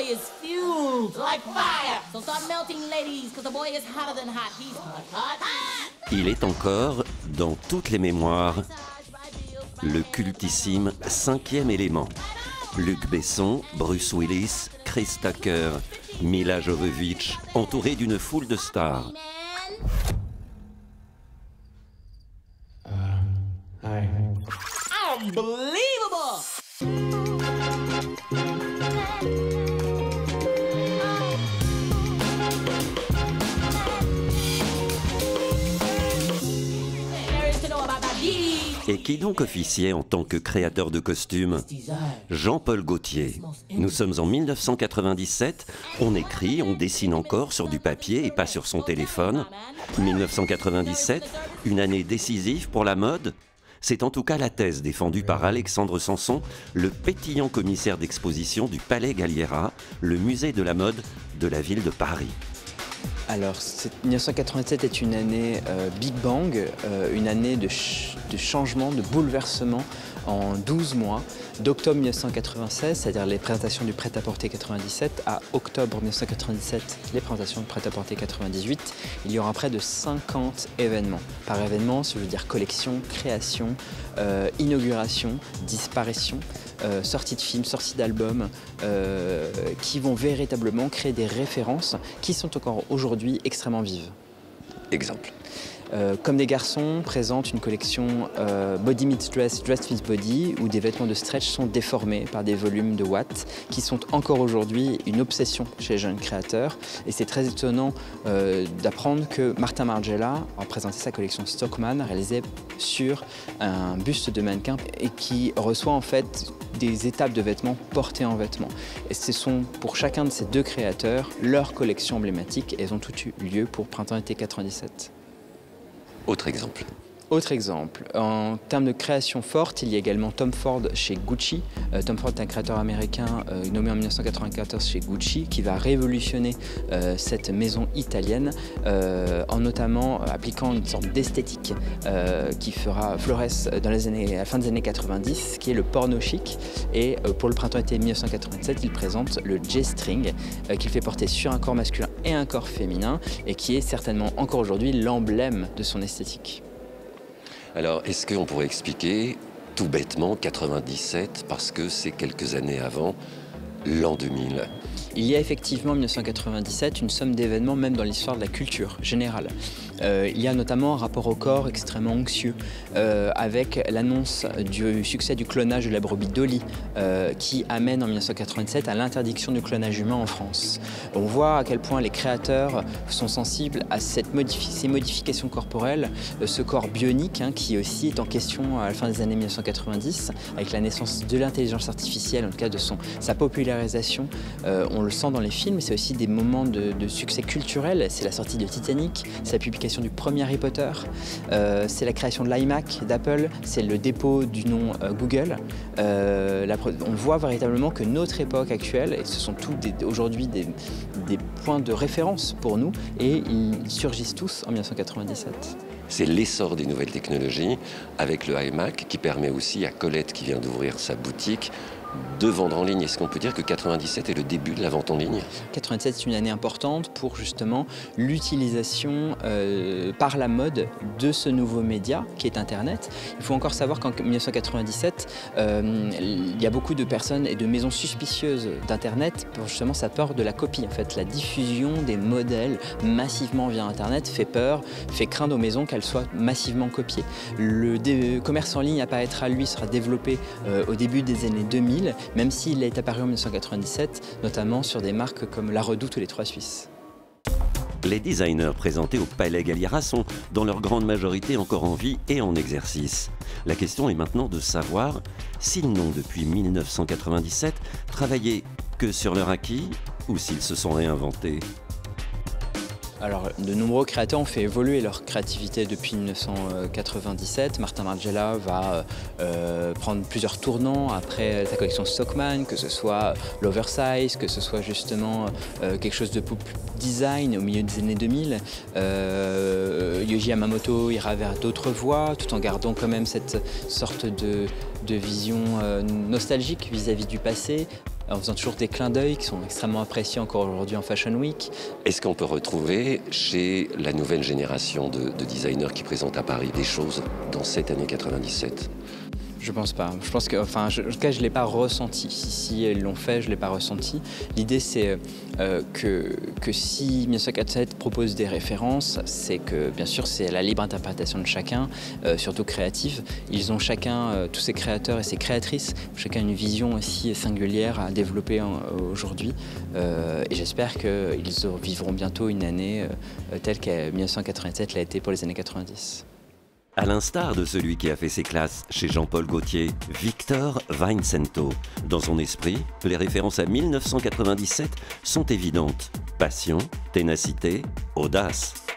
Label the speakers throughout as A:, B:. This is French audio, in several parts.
A: is fueled like fire. So start melting, ladies, because the boy is hotter than hot. He's hot.
B: Il est encore dans toutes les mémoires le cultissime cinquième élément. Luc Besson, Bruce Willis, Chris Tucker, Mila Jovovich, entourés d'une foule de stars. Et qui donc officiait en tant que créateur de costumes Jean-Paul Gaultier. Nous sommes en 1997, on écrit, on dessine encore sur du papier et pas sur son téléphone. 1997, une année décisive pour la mode c'est en tout cas la thèse défendue par Alexandre Sanson, le pétillant commissaire d'exposition du Palais Galliera, le musée de la mode de la ville de Paris.
C: Alors, 1987 est une année euh, Big Bang, euh, une année de, changement, de bouleversement en 12 mois, d'octobre 1996, c'est-à-dire les présentations du prêt-à-porter 97, à octobre 1997, les présentations du prêt-à-porter 98. Il y aura près de 50 événements. Par événement, ça veut dire collection, création, euh, inauguration, disparition. Euh, sorties de films, sorties d'albums, euh, qui vont véritablement créer des références qui sont encore aujourd'hui extrêmement vives.
B: Exemple.
C: Euh, comme des garçons présentent une collection euh, Body Meets Dress, Dress Meets Body, où des vêtements de stretch sont déformés par des volumes de watts, qui sont encore aujourd'hui une obsession chez les jeunes créateurs. Et c'est très étonnant euh, d'apprendre que Martin Margiela a présenté sa collection Stockman, réalisée sur un buste de mannequin, et qui reçoit en fait des étapes de vêtements portés en vêtements. Et ce sont pour chacun de ces deux créateurs leurs collections emblématiques, et elles ont toutes eu lieu pour printemps-été 97.
B: Autre exemple.
C: Autre exemple, en termes de création forte, il y a également Tom Ford chez Gucci. Euh, Tom Ford est un créateur américain euh, nommé en 1994 chez Gucci qui va révolutionner euh, cette maison italienne en notamment appliquant une sorte d'esthétique qui fera florès dans les années, à la fin des années 90, qui est le porno chic. Et pour le printemps-été 1987, il présente le J-string qu'il fait porter sur un corps masculin et un corps féminin et qui est certainement encore aujourd'hui l'emblème de son esthétique.
B: Alors, est-ce qu'on pourrait expliquer tout bêtement 97 parce que c'est quelques années avant l'an 2000
C: Il y a effectivement en 1997 une somme d'événements même dans l'histoire de la culture générale. Euh, il y a notamment un rapport au corps extrêmement anxieux euh, avec l'annonce du succès du clonage de la brebis Dolly euh, qui amène en 1987 à l'interdiction du clonage humain en France. On voit à quel point les créateurs sont sensibles à ces modifications corporelles, ce corps bionique hein, qui aussi est en question à la fin des années 1990 avec la naissance de l'intelligence artificielle, en tout cas de sa popularisation. On le sent dans les films, c'est aussi des moments de, de succès culturel. C'est la sortie de Titanic, c'est la du premier Harry Potter, euh, c'est la création de l'iMac d'Apple, c'est le dépôt du nom euh, Google. Euh, on voit véritablement que notre époque actuelle, et ce sont tous aujourd'hui des, des points de référence pour nous, et ils surgissent tous en 1997
B: c'est l'essor des nouvelles technologies avec le iMac qui permet aussi à Colette qui vient d'ouvrir sa boutique de vendre en ligne. Est-ce qu'on peut dire que 97 est le début de la vente en ligne?
C: 97 c'est une année importante pour justement l'utilisation euh, par la mode de ce nouveau média qui est Internet. Il faut encore savoir qu'en 1997, euh, il y a beaucoup de personnes et de maisons suspicieuses d'Internet pour justement sa peur de la copie. En fait, la diffusion des modèles massivement via Internet fait peur, fait craindre aux maisons qu'elles soient massivement copiées. Le commerce en ligne apparaîtra, lui, sera développé euh, au début des années 2000 même s'il est apparu en 1997, notamment sur des marques comme La Redoute ou les Trois Suisses.
B: Les designers présentés au Palais Galliera sont, dans leur grande majorité, encore en vie et en exercice. La question est maintenant de savoir s'ils n'ont, depuis 1997, travaillé que sur leur acquis ou s'ils se sont réinventés.
C: Alors, de nombreux créateurs ont fait évoluer leur créativité depuis 1997. Martin Margiela va euh, prendre plusieurs tournants après sa collection Stockman, que ce soit l'oversize, que ce soit justement euh, quelque chose de plus design au milieu des années 2000. Euh, Yamamoto ira vers d'autres voies, tout en gardant quand même cette sorte de, vision euh, nostalgique vis-à-vis -vis du passé. En faisant toujours des clins d'œil qui sont extrêmement appréciés encore aujourd'hui en Fashion Week.
B: Est-ce qu'on peut retrouver chez la nouvelle génération de, de designers qui présentent à Paris des choses dans cette année 97
C: je pense pas. Je pense que, enfin, en tout cas, je l'ai pas ressenti. Si, si elles l'ont fait, je l'ai pas ressenti. L'idée, c'est euh, que, que si 1947 propose des références, c'est que, bien sûr, c'est la libre interprétation de chacun, euh, surtout créative. Ils ont chacun, euh, tous ces créateurs et ces créatrices, chacun une vision aussi singulière à développer aujourd'hui. et j'espère qu'ils vivront bientôt une année telle que 1987 l'a été pour les années 90.
B: À l'instar de celui qui a fait ses classes chez Jean-Paul Gaultier, Victor Vincento. Dans son esprit, les références à 1997 sont évidentes. Passion, ténacité, audace.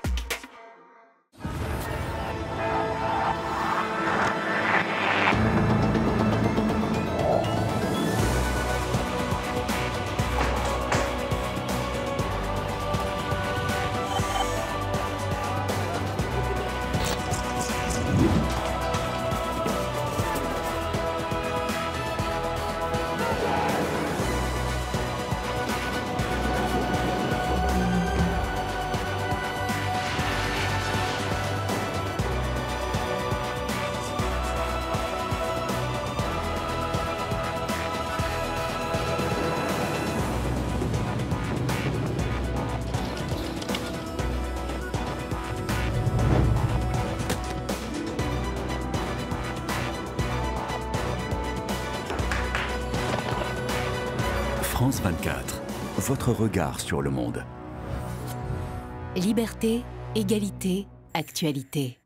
D: France 24, votre regard sur le monde.
E: Liberté, égalité, actualité.